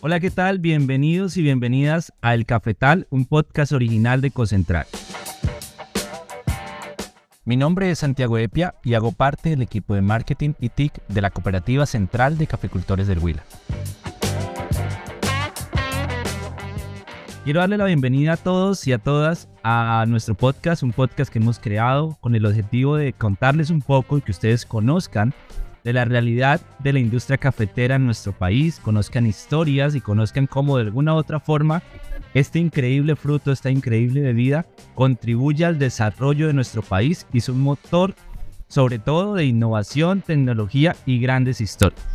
Hola, ¿qué tal? Bienvenidos y bienvenidas a El Cafetal, un podcast original de Cocentral. Mi nombre es Santiago Epia y hago parte del equipo de marketing y TIC de la Cooperativa Central de Caficultores del Huila. Quiero darle la bienvenida a todos y a todas a nuestro podcast, un podcast que hemos creado con el objetivo de contarles un poco y que ustedes conozcan de la realidad de la industria cafetera en nuestro país, conozcan historias y conozcan cómo de alguna u otra forma este increíble fruto, esta increíble bebida contribuye al desarrollo de nuestro país y es un motor sobre todo de innovación, tecnología y grandes historias.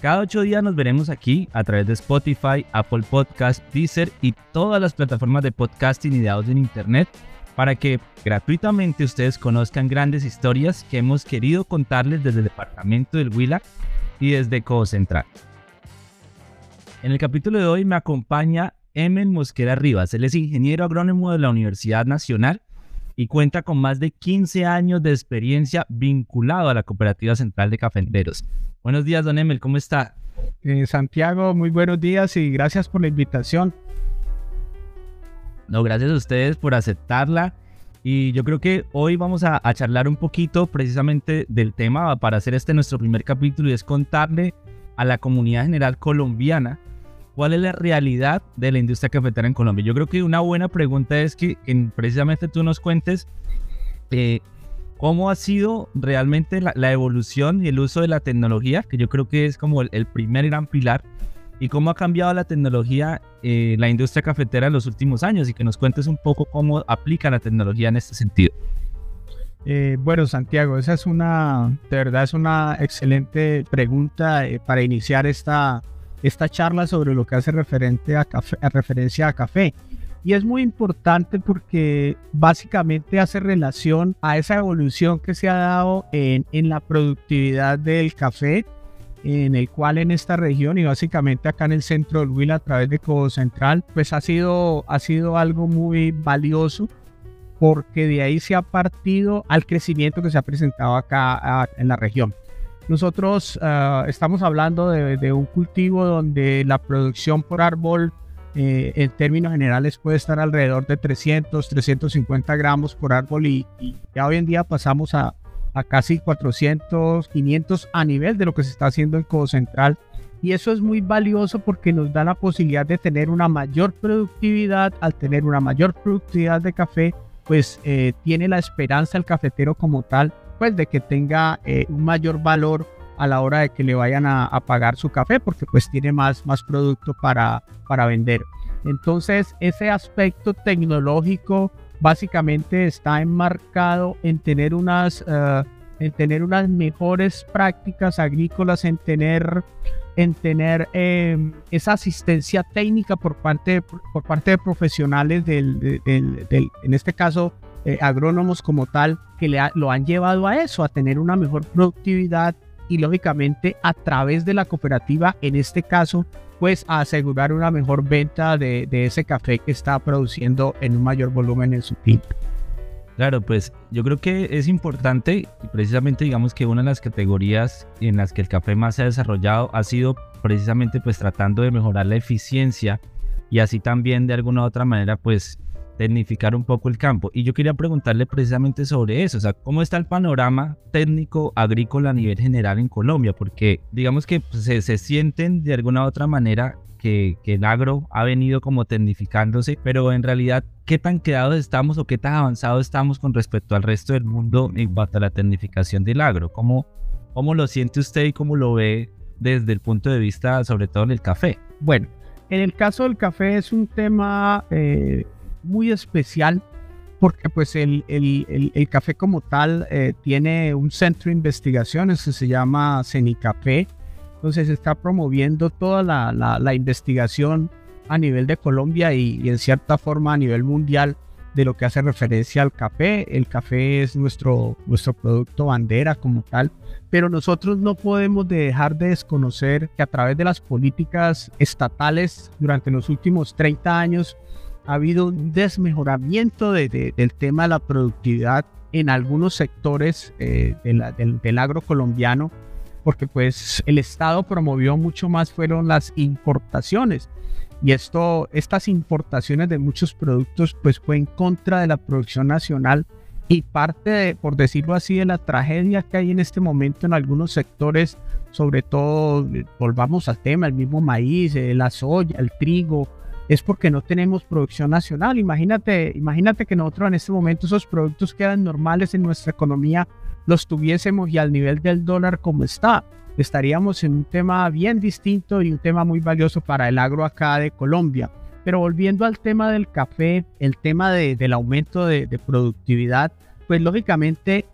Cada ocho días nos veremos aquí a través de Spotify, Apple Podcast, Deezer y todas las plataformas de podcasting y de audio en Internet para que gratuitamente ustedes conozcan grandes historias que hemos querido contarles desde el departamento del Huila y desde Codo Central. En el capítulo de hoy me acompaña Emen Mosquera Rivas. Él es ingeniero agrónomo de la Universidad Nacional y cuenta con más de 15 años de experiencia vinculado a la Cooperativa Central de Cafeteros. Buenos días, don Emel, ¿cómo está? Eh, Santiago, muy buenos días y gracias por la invitación. No, gracias a ustedes por aceptarla. Y yo creo que hoy vamos a, a, charlar un poquito precisamente del tema para hacer este nuestro primer capítulo y es contarle a la comunidad general colombiana cuál es la realidad de la industria cafetera en Colombia. Yo creo que una buena pregunta es que, que precisamente tú nos cuentes eh, cómo ha sido realmente la, la, evolución y el uso de la tecnología, que yo creo que es como el, el primer gran pilar, y cómo ha cambiado la tecnología, eh, la industria cafetera en los últimos años, y que nos cuentes un poco cómo aplica la tecnología en este sentido. Eh, bueno, Santiago, esa es una, de verdad es una excelente pregunta eh, para iniciar esta, esta charla sobre lo que hace referente a, café, a referencia a café. Y es muy importante porque básicamente hace relación a esa evolución que se ha dado en, en la productividad del café, en el cual en esta región y básicamente acá en el centro del Huila a través de Codo Central, pues ha sido, ha sido algo muy valioso porque de ahí se ha partido al crecimiento que se ha presentado acá en la región. Nosotros uh, estamos hablando de, de, un cultivo donde la producción por árbol eh, en términos generales puede estar alrededor de 300, 350 gramos por árbol y, y ya hoy en día pasamos a, a, casi 400, 500 a nivel de lo que se está haciendo en Codo Central. Y eso es muy valioso porque nos da la posibilidad de tener una mayor productividad. Al tener una mayor productividad de café, pues eh, tiene la esperanza el cafetero como tal pues de que tenga eh, un mayor valor a la hora de que le vayan a, a, pagar su café porque pues tiene más, más producto para, para vender. Entonces ese aspecto tecnológico básicamente está enmarcado en tener unas, uh, en tener unas mejores prácticas agrícolas, en tener, en tener eh, esa asistencia técnica por parte, por parte de profesionales del, del, del en este caso eh, agrónomos como tal que lo han llevado a eso, a tener una mejor productividad y lógicamente a través de la cooperativa, en este caso, pues asegurar una mejor venta de, ese café que está produciendo en un mayor volumen en su tinto. Claro, pues yo creo que es importante y precisamente digamos que una de las categorías en las que el café más se ha desarrollado ha sido precisamente pues tratando de mejorar la eficiencia y así también de alguna u otra manera pues tecnificar un poco el campo. Y yo quería preguntarle precisamente sobre eso, o sea, ¿cómo está el panorama técnico agrícola a nivel general en Colombia? Porque digamos que pues, se, se, sienten de alguna u otra manera que, que, el agro ha venido como tecnificándose, pero en realidad, ¿qué tan quedados estamos o qué tan avanzados estamos con respecto al resto del mundo en cuanto a la tecnificación del agro? ¿Cómo, cómo lo siente usted y cómo lo ve desde el punto de vista, sobre todo en el café? Bueno, en el caso del café es un tema... Eh muy especial porque pues el, el, el, café como tal eh, tiene un centro de investigaciones que se llama CENICAFé, entonces está promoviendo toda la, la, la investigación a nivel de Colombia y, y, en cierta forma a nivel mundial de lo que hace referencia al café. El café es nuestro, nuestro producto bandera como tal, pero nosotros no podemos dejar de desconocer que a través de las políticas estatales durante los últimos 30 años ha habido un desmejoramiento de, de, del tema de la productividad en algunos sectores eh, de la, del, del, agro colombiano porque pues el Estado promovió mucho más fueron las importaciones. Y esto, estas importaciones de muchos productos pues fue en contra de la producción nacional y parte, de, por decirlo así, de la tragedia que hay en este momento en algunos sectores, sobre todo, volvamos al tema, el mismo maíz, eh, la soya, el trigo, es porque no tenemos producción nacional. Imagínate, imagínate que nosotros en este momento esos productos quedan normales en nuestra economía, los tuviésemos y al nivel del dólar como está, estaríamos en un tema bien distinto y un tema muy valioso para el agro acá de Colombia. Pero volviendo al tema del café, el tema del aumento de, de productividad, pues lógicamente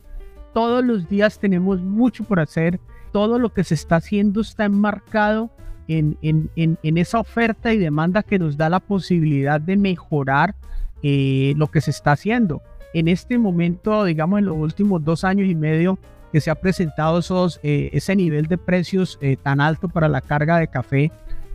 todos los días tenemos mucho por hacer, todo lo que se está haciendo está enmarcado en, en, en, esa oferta y demanda que nos da la posibilidad de mejorar eh, lo que se está haciendo. En este momento, digamos, en los últimos dos años y medio que se ha presentado esos, eh, ese nivel de precios eh, tan alto para la carga de café,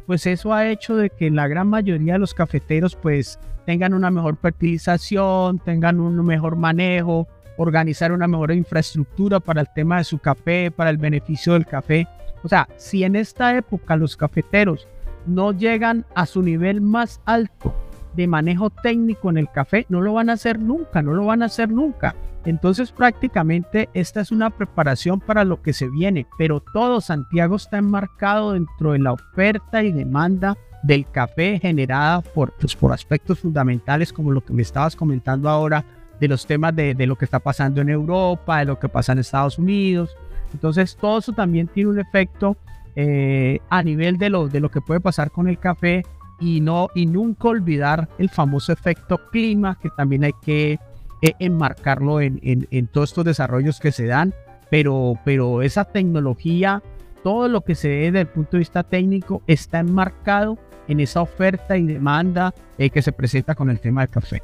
pues eso ha hecho de que la gran mayoría de los cafeteros pues tengan una mejor fertilización, tengan un mejor manejo, organizar una mejor infraestructura para el tema de su café, para el beneficio del café. O sea, si en esta época los cafeteros no llegan a su nivel más alto de manejo técnico en el café, no lo van a hacer nunca, no lo van a hacer nunca. Entonces prácticamente esta es una preparación para lo que se viene, pero todo Santiago está enmarcado dentro de la oferta y demanda del café generada por, pues, por aspectos fundamentales como lo que me estabas comentando ahora, de los temas de, de lo que está pasando en Europa, de lo que pasa en Estados Unidos, entonces, todo eso también tiene un efecto eh, a nivel de lo, de lo que puede pasar con el café y, no, y nunca olvidar el famoso efecto clima, que también hay que eh, enmarcarlo en, en, todos estos desarrollos que se dan. Pero, pero esa tecnología, todo lo que se ve desde el punto de vista técnico, está enmarcado en esa oferta y demanda eh, que se presenta con el tema del café.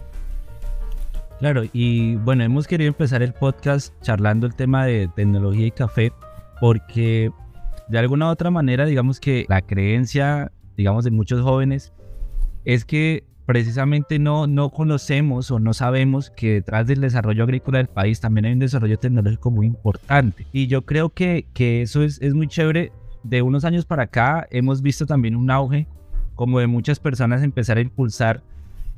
Claro, y bueno, hemos querido empezar el podcast charlando el tema de tecnología y café porque de alguna u otra manera, digamos que la creencia, digamos, de muchos jóvenes es que precisamente no, no conocemos o no sabemos que detrás del desarrollo agrícola del país también hay un desarrollo tecnológico muy importante. Y yo creo que, que eso es, es muy chévere. De unos años para acá hemos visto también un auge como de muchas personas empezar a impulsar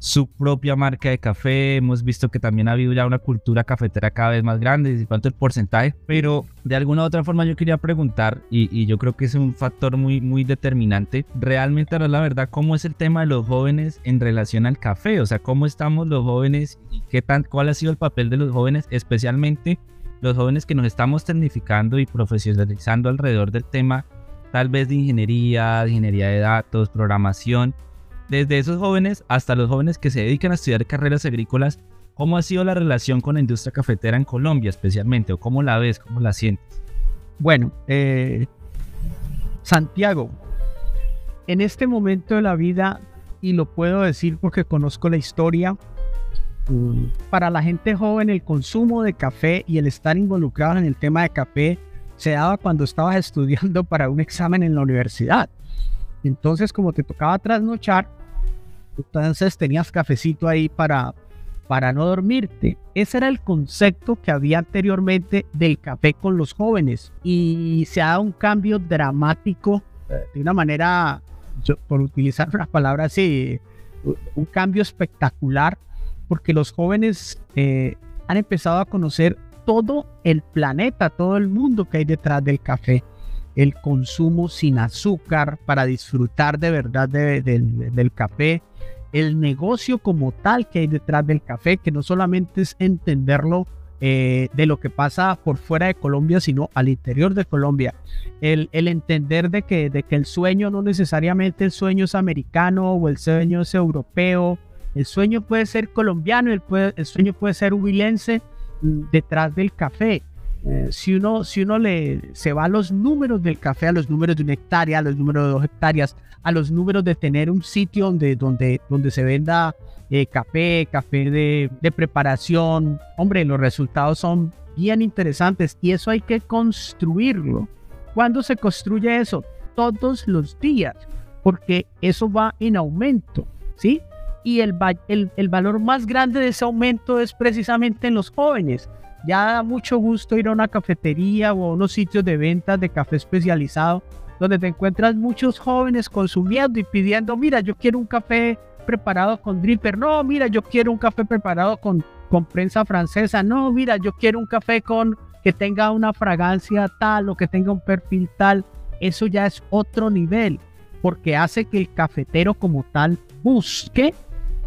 su propia marca de café. Hemos visto que también ha habido ya una cultura cafetera cada vez más grande, y cuánto el porcentaje, pero de alguna u otra forma yo quería preguntar, y, yo creo que es un factor muy, muy determinante, realmente la verdad, ¿cómo es el tema de los jóvenes en relación al café? O sea, ¿cómo estamos los jóvenes y qué tan, cuál ha sido el papel de los jóvenes, especialmente los jóvenes que nos estamos tecnificando y profesionalizando alrededor del tema, tal vez de ingeniería, de ingeniería de datos, programación? Desde esos jóvenes hasta los jóvenes que se dedican a estudiar carreras agrícolas, ¿cómo ha sido la relación con la industria cafetera en Colombia especialmente? ¿O cómo la ves? ¿Cómo la sientes? Bueno, eh, Santiago, en este momento de la vida, y lo puedo decir porque conozco la historia, para la gente joven el consumo de café y el estar involucrado en el tema de café se daba cuando estabas estudiando para un examen en la universidad. Entonces, como te tocaba trasnochar, entonces tenías cafecito ahí para, para no dormirte. Ese era el concepto que había anteriormente del café con los jóvenes y se ha dado un cambio dramático de una manera, por utilizar una palabra así, un cambio espectacular porque los jóvenes eh, han empezado a conocer todo el planeta, todo el mundo que hay detrás del café el consumo sin azúcar para disfrutar de verdad del café, el negocio como tal que hay detrás del café, que no solamente es entenderlo eh, de lo que pasa por fuera de Colombia, sino al interior de Colombia. El, entender de que, de el sueño no necesariamente el sueño es americano o el sueño es europeo, el sueño puede ser colombiano, el, el sueño puede ser huilense mm, detrás del café. Eh, si uno, si uno le, se va a los números del café, a los números de una hectárea, a los números de dos hectáreas, a los números de tener un sitio donde, donde, donde se venda eh, café, café de, preparación, hombre, los resultados son bien interesantes y eso hay que construirlo. ¿Cuándo se construye eso? Todos los días, porque eso va en aumento, ¿sí? Y el, el, el valor más grande de ese aumento es precisamente en los jóvenes ya da mucho gusto ir a una cafetería o a unos sitios de ventas de café especializado donde te encuentras muchos jóvenes consumiendo y pidiendo, mira, yo quiero un café preparado con dripper, no, mira, yo quiero un café preparado con, con prensa francesa, no, mira, yo quiero un café con que tenga una fragancia tal o que tenga un perfil tal, eso ya es otro nivel, porque hace que el cafetero como tal busque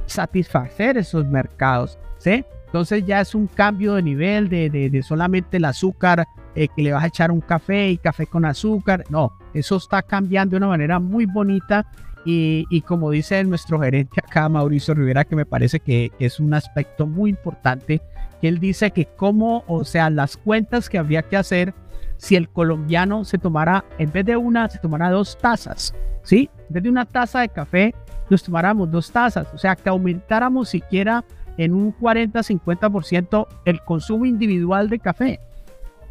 satisfacer esos mercados, ¿sí? Entonces ya es un cambio de nivel de, de, solamente el azúcar eh, que le vas a echar un café y café con azúcar. No, eso está cambiando de una manera muy bonita y, y, como dice nuestro gerente acá, Mauricio Rivera, que me parece que, es un aspecto muy importante, que él dice que como, o sea, las cuentas que habría que hacer si el colombiano se tomara, en vez de una, se tomara dos tazas, ¿sí? En vez de una taza de café, nos tomáramos dos tazas, o sea, que aumentáramos siquiera en un 40-50% el consumo individual de café.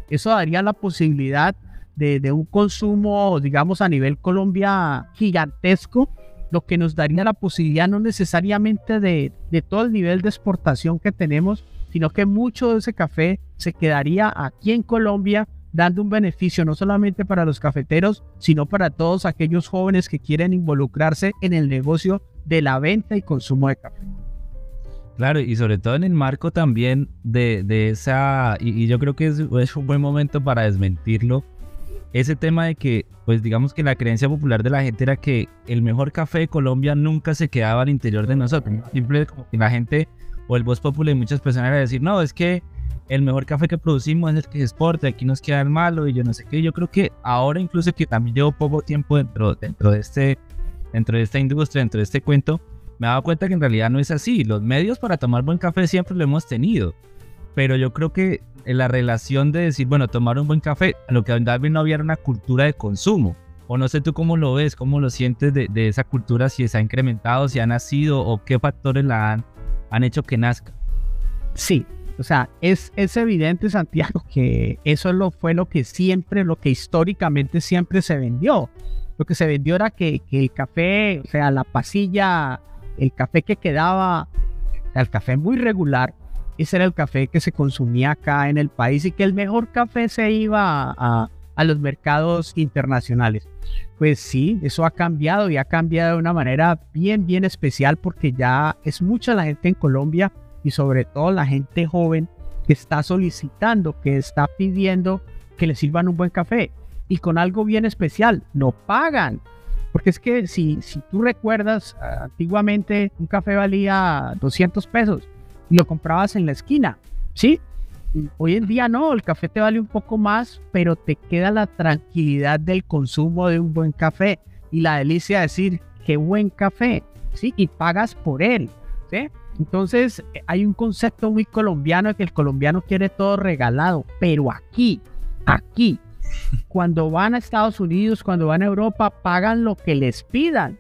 Eso daría la posibilidad de, un consumo, digamos, a nivel Colombia gigantesco, lo que nos daría la posibilidad no necesariamente de, de todo el nivel de exportación que tenemos, sino que mucho de ese café se quedaría aquí en Colombia dando un beneficio no solamente para los cafeteros, sino para todos aquellos jóvenes que quieren involucrarse en el negocio de la venta y consumo de café. Claro, y sobre todo en el marco también de, de esa, y, yo creo que es, es, un buen momento para desmentirlo, ese tema de que, pues digamos que la creencia popular de la gente era que el mejor café de Colombia nunca se quedaba al interior de nosotros. Siempre como que la gente o el voz popular de muchas personas era decir, no, es que el mejor café que producimos es el que se exporta, aquí nos queda el malo y yo no sé qué. Yo creo que ahora incluso que también llevo poco tiempo dentro, dentro, de, este, dentro de esta industria, dentro de este cuento, me he dado cuenta que en realidad no es así. Los medios para tomar buen café siempre lo hemos tenido. Pero yo creo que en la relación de decir, bueno, tomar un buen café, lo que tal vez no había una cultura de consumo. O no sé tú cómo lo ves, cómo lo sientes de, esa cultura, si se ha incrementado, si ha nacido o qué factores la han, hecho que nazca. Sí, o sea, es, es evidente, Santiago, que eso lo, fue lo que siempre, lo que históricamente siempre se vendió. Lo que se vendió era que el café, o sea, la pasilla el café que quedaba, el café muy regular, ese era el café que se consumía acá en el país y que el mejor café se iba a, los mercados internacionales. Pues sí, eso ha cambiado y ha cambiado de una manera bien, bien especial porque ya es mucha la gente en Colombia y sobre todo la gente joven que está solicitando, que está pidiendo que le sirvan un buen café y con algo bien especial, no pagan. Porque es que si, si tú recuerdas, antiguamente un café valía 200 pesos y lo comprabas en la esquina, ¿sí? Hoy en día no, el café te vale un poco más, pero te queda la tranquilidad del consumo de un buen café y la delicia de decir, qué buen café, ¿sí? Y pagas por él, ¿sí? Entonces hay un concepto muy colombiano de que el colombiano quiere todo regalado, pero aquí, aquí, cuando van a Estados Unidos, cuando van a Europa, pagan lo que les pidan.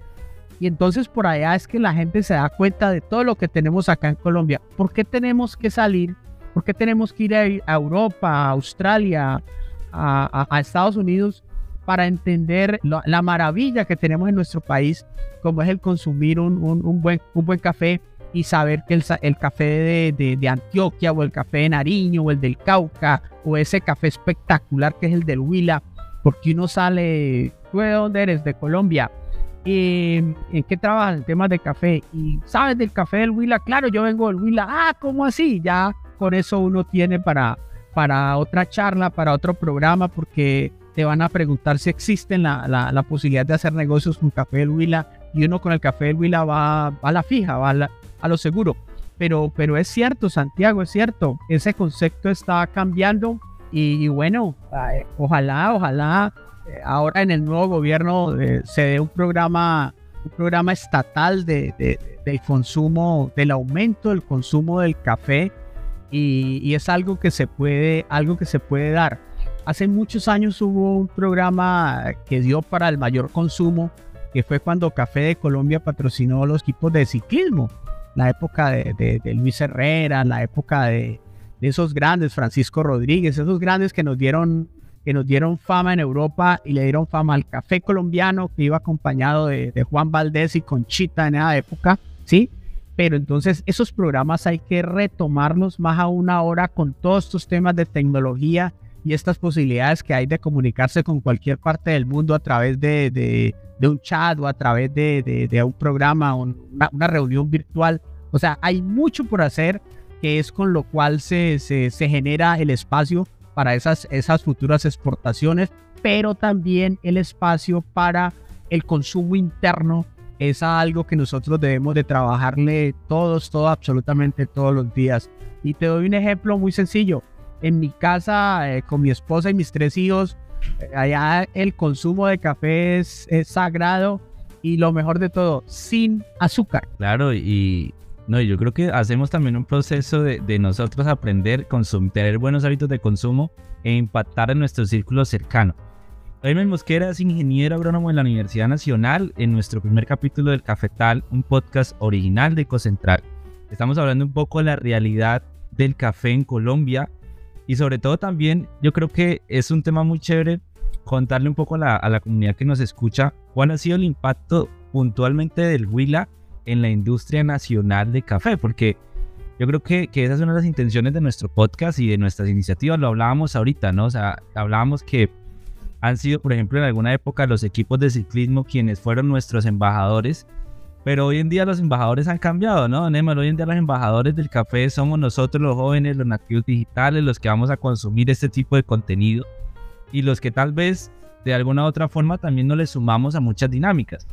Y entonces por allá es que la gente se da cuenta de todo lo que tenemos acá en Colombia. ¿Por qué tenemos que salir? ¿Por qué tenemos que ir a Europa, a Australia, a, Estados Unidos para entender la maravilla que tenemos en nuestro país, como es el consumir un, buen, un buen café y saber que el, café de, Antioquia o el café de Nariño o el del Cauca o ese café espectacular que es el del Huila, porque uno sale, ¿tú de dónde eres? De Colombia. ¿Y ¿En qué trabajas? En temas de café. ¿Y sabes del café del Huila? Claro, yo vengo del Huila. Ah, ¿cómo así? Ya con eso uno tiene para, para otra charla, para otro programa, porque te van a preguntar si existe la, la, posibilidad de hacer negocios con café del Huila y uno con el café del Huila va, va a la fija, va a la, a lo seguro. Pero, pero es cierto, Santiago, es cierto, ese concepto está cambiando y, bueno, ojalá, ojalá eh, ahora en el nuevo gobierno eh, se dé un programa, un programa estatal de, del consumo, del aumento del consumo del café y, y, es algo que se puede, algo que se puede dar. Hace muchos años hubo un programa que dio para el mayor consumo, que fue cuando Café de Colombia patrocinó los equipos de ciclismo la época de, Luis Herrera, la época de, esos grandes, Francisco Rodríguez, esos grandes que nos dieron que nos dieron fama en Europa y le dieron fama al café colombiano que iba acompañado de, Juan Valdés y Conchita en esa época, ¿sí? pero entonces esos programas hay que retomarlos más a una hora con todos estos temas de tecnología y estas posibilidades que hay de comunicarse con cualquier parte del mundo a través de, un chat o a través de, un programa una, reunión virtual. O sea, hay mucho por hacer que es con lo cual se, genera el espacio para esas, esas futuras exportaciones, pero también el espacio para el consumo interno es algo que nosotros debemos de trabajarle todos, todos, absolutamente todos los días. Y te doy un ejemplo muy sencillo. En mi casa, eh, con mi esposa y mis tres hijos, eh, allá el consumo de café es, sagrado y lo mejor de todo, sin azúcar. Claro, y no, yo creo que hacemos también un proceso de, de nosotros aprender, consumir, tener buenos hábitos de consumo e impactar en nuestro círculo cercano. Jaime Mosquera es ingeniero agrónomo en la Universidad Nacional en nuestro primer capítulo del Cafetal, un podcast original de Ecocentral. Estamos hablando un poco de la realidad del café en Colombia y sobre todo también yo creo que es un tema muy chévere contarle un poco a la, a la comunidad que nos escucha cuál ha sido el impacto puntualmente del Huila en la industria nacional de café, porque yo creo que, que esa es una de las intenciones de nuestro podcast y de nuestras iniciativas, lo hablábamos ahorita, ¿no? O sea, hablábamos que han sido, por ejemplo, en alguna época los equipos de ciclismo quienes fueron nuestros embajadores, pero hoy en día los embajadores han cambiado, ¿no, Neymar? Hoy en día los embajadores del café somos nosotros los jóvenes, los nativos digitales, los que vamos a consumir este tipo de contenido y los que tal vez de alguna u otra forma también nos le sumamos a muchas dinámicas.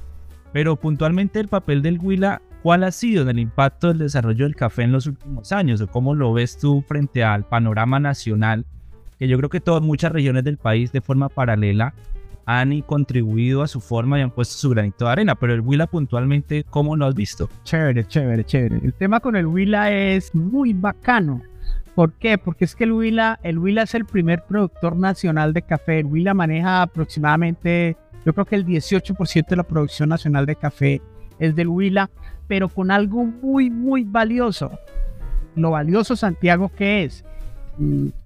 Pero puntualmente el papel del Huila, ¿cuál ha sido en el impacto del desarrollo del café en los últimos años? ¿O cómo lo ves tú frente al panorama nacional que yo creo que todas muchas regiones del país de forma paralela han contribuido a su forma y han puesto su granito de arena, pero el Huila puntualmente, ¿cómo lo has visto? Chévere, chévere, chévere. El tema con el Huila es muy bacano. ¿Por qué? Porque es que el Huila, el Huila es el primer productor nacional de café. El Huila maneja aproximadamente, yo creo que el 18% de la producción nacional de café es del Huila, pero con algo muy, muy valioso. Lo valioso, Santiago, ¿qué es?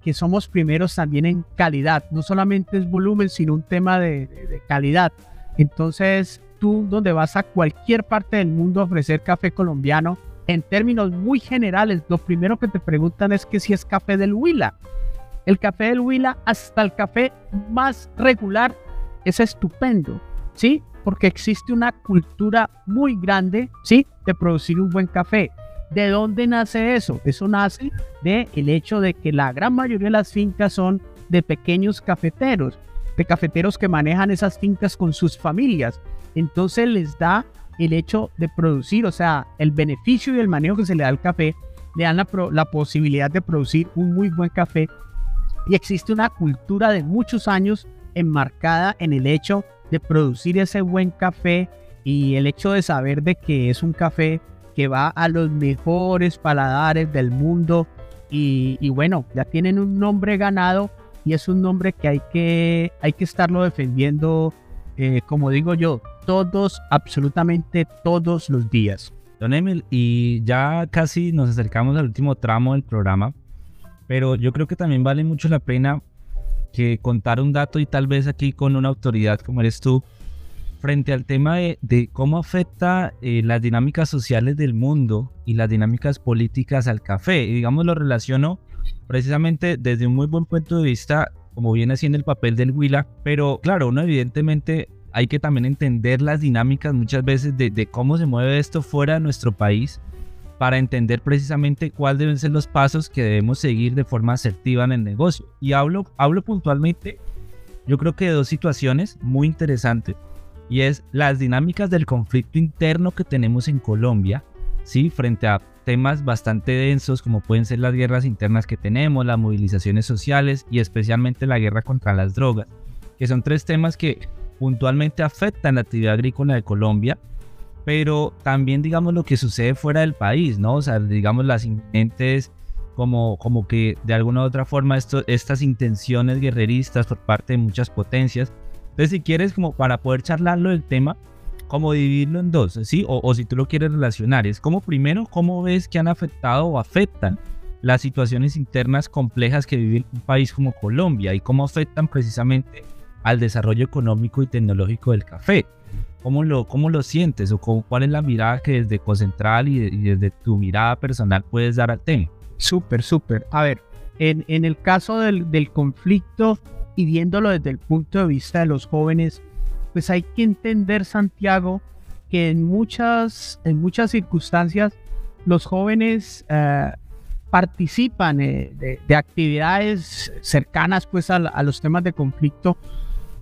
Que somos primeros también en calidad. No solamente es volumen, sino un tema de, calidad. Entonces, tú donde vas a cualquier parte del mundo a ofrecer café colombiano, en términos muy generales, lo primero que te preguntan es que si es café del Huila. El café del Huila, hasta el café más regular, es estupendo, ¿sí? Porque existe una cultura muy grande, ¿sí? De producir un buen café. ¿De dónde nace eso? Eso nace de el hecho de que la gran mayoría de las fincas son de pequeños cafeteros, de cafeteros que manejan esas fincas con sus familias. Entonces les da el hecho de producir, o sea, el beneficio y el manejo que se le da al café, le dan la posibilidad de producir un muy buen café. Y existe una cultura de muchos años enmarcada en el hecho de producir ese buen café y el hecho de saber de que es un café que va a los mejores paladares del mundo y, bueno, ya tienen un nombre ganado y es un nombre que hay que, hay que estarlo defendiendo, eh, como digo yo, todos, absolutamente todos los días. Don Emil, y ya casi nos acercamos al último tramo del programa, pero yo creo que también vale mucho la pena que contar un dato y tal vez aquí con una autoridad como eres tú, frente al tema de, cómo afecta eh, las dinámicas sociales del mundo y las dinámicas políticas al café. Y digamos, lo relaciono precisamente desde un muy buen punto de vista, como viene siendo el papel del Huila, pero claro, uno evidentemente hay que también entender las dinámicas muchas veces de, de cómo se mueve esto fuera de nuestro país para entender precisamente cuáles deben ser los pasos que debemos seguir de forma asertiva en el negocio. Y hablo, hablo puntualmente, yo creo que de dos situaciones muy interesantes y es las dinámicas del conflicto interno que tenemos en Colombia, ¿sí? Frente a temas bastante densos como pueden ser las guerras internas que tenemos, las movilizaciones sociales y especialmente la guerra contra las drogas, que son tres temas que puntualmente afectan la actividad agrícola de Colombia, pero también digamos lo que sucede fuera del país, ¿no? O sea, digamos las inminentes como, como que de alguna u otra forma estas intenciones guerreristas por parte de muchas potencias entonces, si quieres, como para poder charlarlo del tema, como dividirlo en dos, ¿sí? O, si tú lo quieres relacionar, es como primero, ¿cómo ves que han afectado o afectan las situaciones internas complejas que vive un país como Colombia y cómo afectan precisamente al desarrollo económico y tecnológico del café? ¿Cómo lo, cómo lo sientes o cuál es la mirada que desde Cocentral y, y desde tu mirada personal puedes dar al tema? Súper, súper. A ver, en, en el caso del, del, conflicto y viéndolo desde el punto de vista de los jóvenes, pues hay que entender, Santiago, que en muchas, en muchas circunstancias los jóvenes eh, participan eh, de, de, actividades cercanas pues a, a, los temas de conflicto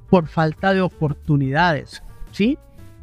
por falta de oportunidades, ¿sí?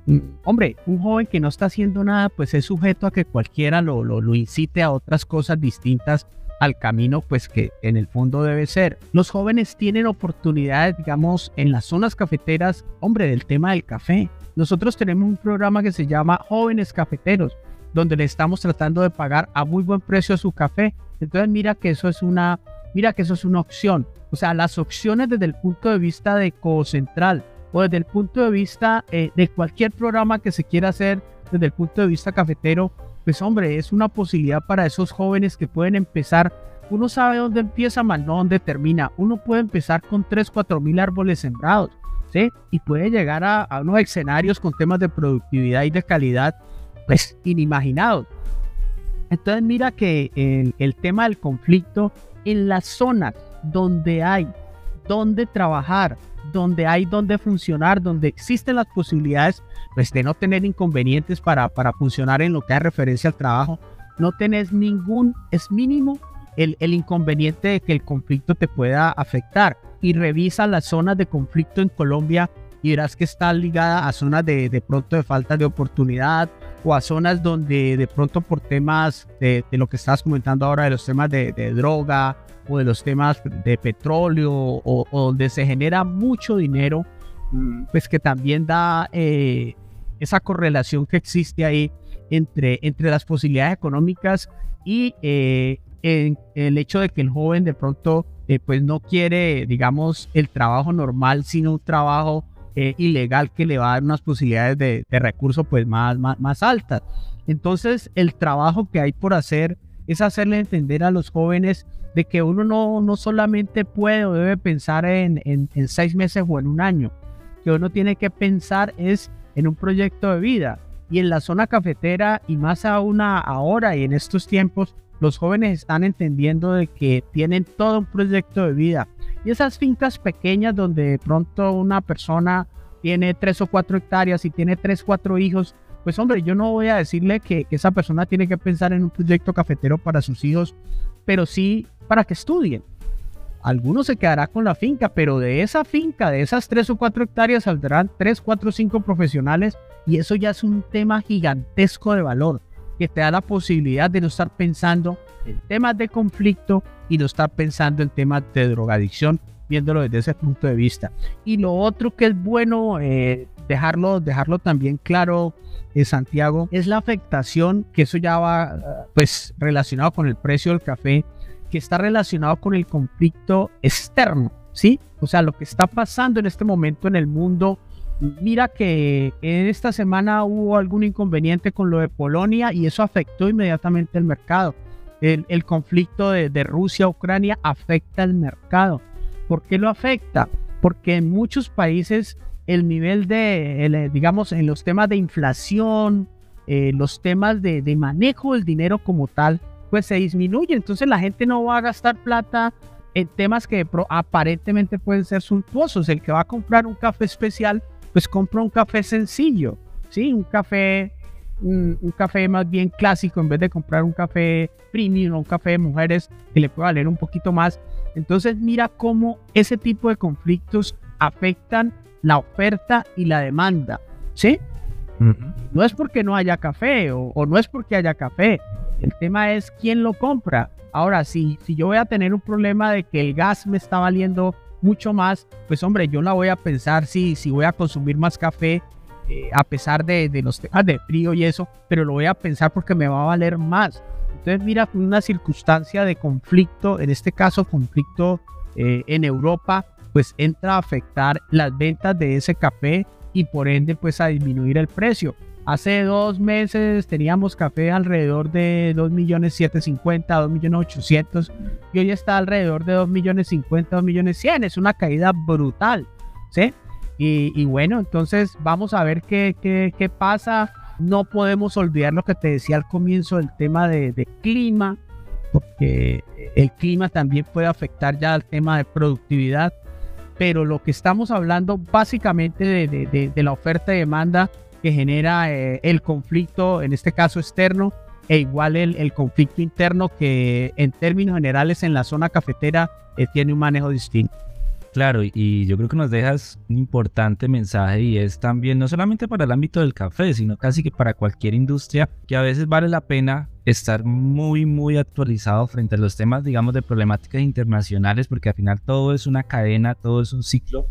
Mm, hombre, un joven que no está haciendo nada, pues es sujeto a que cualquiera lo, lo incite a otras cosas distintas al camino, pues que en el fondo debe ser. Los jóvenes tienen oportunidades, digamos, en las zonas cafeteras, hombre, del tema del café. Nosotros tenemos un programa que se llama Jóvenes Cafeteros, donde le estamos tratando de pagar a muy buen precio su café. Entonces mira que eso es una, mira que eso es una opción. O sea, las opciones desde el punto de vista de Co-Central o desde el punto de vista eh, de cualquier programa que se quiera hacer desde el punto de vista cafetero, pues hombre, es una posibilidad para esos jóvenes que pueden empezar. Uno sabe dónde empieza, más no dónde termina. Uno puede empezar con 3, 4 mil árboles sembrados, ¿sí? Y puede llegar a, a unos escenarios con temas de productividad y de calidad, pues inimaginados. Entonces mira que el, el tema del conflicto en las zonas donde hay donde trabajar, donde hay donde funcionar, donde existen las posibilidades pues, de no tener inconvenientes para, para funcionar en lo que hace referencia al trabajo, no tenés ningún, es mínimo el, el, inconveniente de que el conflicto te pueda afectar. Y revisa las zonas de conflicto en Colombia y verás que está ligada a zonas de, de pronto de falta de oportunidad o a zonas donde de pronto por temas de, de lo que estás comentando ahora, de los temas de, de droga o de los temas de petróleo o, o, donde se genera mucho dinero, pues que también da eh, esa correlación que existe ahí entre, entre las posibilidades económicas y eh, en, el hecho de que el joven de pronto eh, pues no quiere, digamos, el trabajo normal, sino un trabajo eh, ilegal que le va a dar unas posibilidades de, de recursos pues más, más, más altas. Entonces el trabajo que hay por hacer es hacerle entender a los jóvenes de que uno no, no solamente puede o debe pensar en, en, en, seis meses o en un año, que uno tiene que pensar es en un proyecto de vida. Y en la zona cafetera y más aún ahora y en estos tiempos, los jóvenes están entendiendo de que tienen todo un proyecto de vida. Y esas fincas pequeñas donde de pronto una persona tiene tres o cuatro hectáreas y tiene tres, cuatro hijos, pues hombre, yo no voy a decirle que, que, esa persona tiene que pensar en un proyecto cafetero para sus hijos, pero sí para que estudien. Algunos se quedará con la finca, pero de esa finca, de esas tres o cuatro hectáreas, saldrán tres, cuatro, cinco profesionales y eso ya es un tema gigantesco de valor que te da la posibilidad de no estar pensando en temas de conflicto y no estar pensando en temas de drogadicción, viéndolo desde ese punto de vista. Y lo otro que es bueno eh, dejarlo, dejarlo también claro, eh, Santiago, es la afectación, que eso ya va pues relacionado con el precio del café, que está relacionado con el conflicto externo, ¿sí? O sea, lo que está pasando en este momento en el mundo Mira que en esta semana hubo algún inconveniente con lo de Polonia y eso afectó inmediatamente el mercado. El, el conflicto de, de Rusia-Ucrania afecta el mercado. ¿Por qué lo afecta? Porque en muchos países el nivel de, el, digamos, en los temas de inflación, eh, los temas de, de, manejo del dinero como tal, pues se disminuye. Entonces la gente no va a gastar plata en temas que aparentemente pueden ser suntuosos. El que va a comprar un café especial pues compra un café sencillo, ¿sí? Un café, un, un, café más bien clásico en vez de comprar un café premium o un café de mujeres que le pueda valer un poquito más. Entonces mira cómo ese tipo de conflictos afectan la oferta y la demanda, ¿sí? Uh -huh. No es porque no haya café o, o, no es porque haya café, el tema es quién lo compra. Ahora, si, si yo voy a tener un problema de que el gas me está valiendo mucho más, pues hombre, yo la voy a pensar si, si voy a consumir más café, eh, a pesar de, de, los temas de frío y eso, pero lo voy a pensar porque me va a valer más. Entonces, mira, una circunstancia de conflicto, en este caso conflicto eh, en Europa, pues entra a afectar las ventas de ese café y por ende pues a disminuir el precio. Hace dos meses teníamos café alrededor de 2.750.000, 2.800.000 y hoy está alrededor de 2.050.000, 2.100.000. Es una caída brutal, ¿sí? Y, bueno, entonces vamos a ver qué, pasa. No podemos olvidar lo que te decía al comienzo del tema de, clima, porque el clima también puede afectar ya al tema de productividad. Pero lo que estamos hablando básicamente de, la oferta y demanda que genera eh, el conflicto, en este caso externo, e igual el, el, conflicto interno que en términos generales en la zona cafetera eh, tiene un manejo distinto. Claro, y yo creo que nos dejas un importante mensaje y es también no solamente para el ámbito del café, sino casi que para cualquier industria que a veces vale la pena estar muy, muy actualizado frente a los temas, digamos, de problemáticas internacionales, porque al final todo es una cadena, todo es un ciclo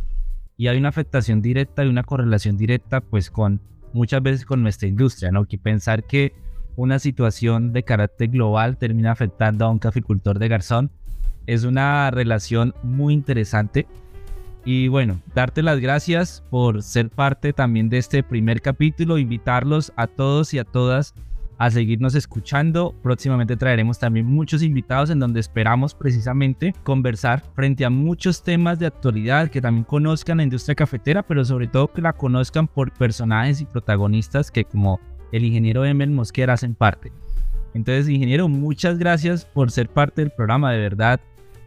y hay una afectación directa y una correlación directa pues con muchas veces con nuestra industria, ¿no? Que pensar que una situación de carácter global termina afectando a un caficultor de garzón es una relación muy interesante. Y bueno, darte las gracias por ser parte también de este primer capítulo, invitarlos a todos y a todas a seguirnos escuchando. Próximamente traeremos también muchos invitados en donde esperamos precisamente conversar frente a muchos temas de actualidad, que también conozcan la industria cafetera, pero sobre todo que la conozcan por personajes y protagonistas que como el ingeniero Emel Mosquera hacen parte. Entonces, ingeniero, muchas gracias por ser parte del programa, de verdad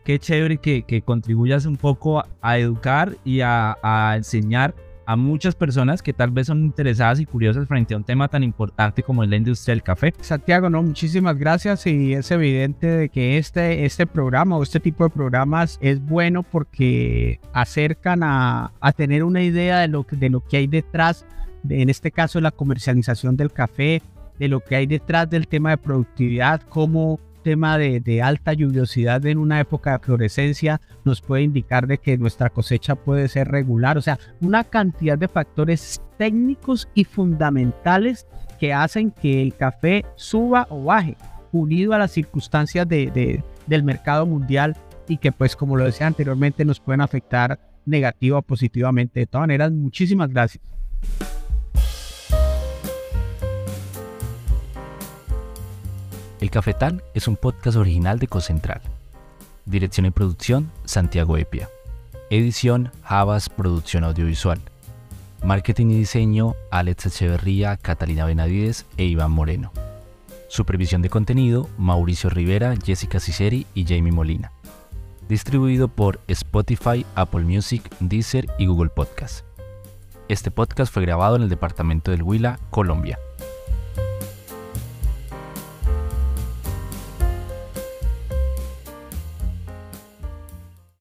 qué chévere que, que contribuyas un poco a, educar y a, a, enseñar a muchas personas que tal vez son interesadas y curiosas frente a un tema tan importante como es la industria del café. Santiago, no, muchísimas gracias y es evidente de que este, este programa o este tipo de programas es bueno porque acercan a, a tener una idea de lo, de lo que hay detrás, de, en este caso la comercialización del café, de lo que hay detrás del tema de productividad, cómo tema de, alta lluviosidad en una época de florescencia nos puede indicar de que nuestra cosecha puede ser regular, o sea, una cantidad de factores técnicos y fundamentales que hacen que el café suba o baje, unido a las circunstancias de, del mercado mundial y que pues como lo decía anteriormente nos pueden afectar negativa o positivamente. De todas maneras, muchísimas gracias. El Cafetal es un podcast original de Cocentral. Dirección y producción, Santiago Epia. Edición, Javas Producción Audiovisual. Marketing y diseño, Alex Echeverría, Catalina Benavides e Iván Moreno. Supervisión de contenido, Mauricio Rivera, Jessica Ciceri y Jamie Molina. Distribuido por Spotify, Apple Music, Deezer y Google Podcast. Este podcast fue grabado en el departamento del Huila, Colombia.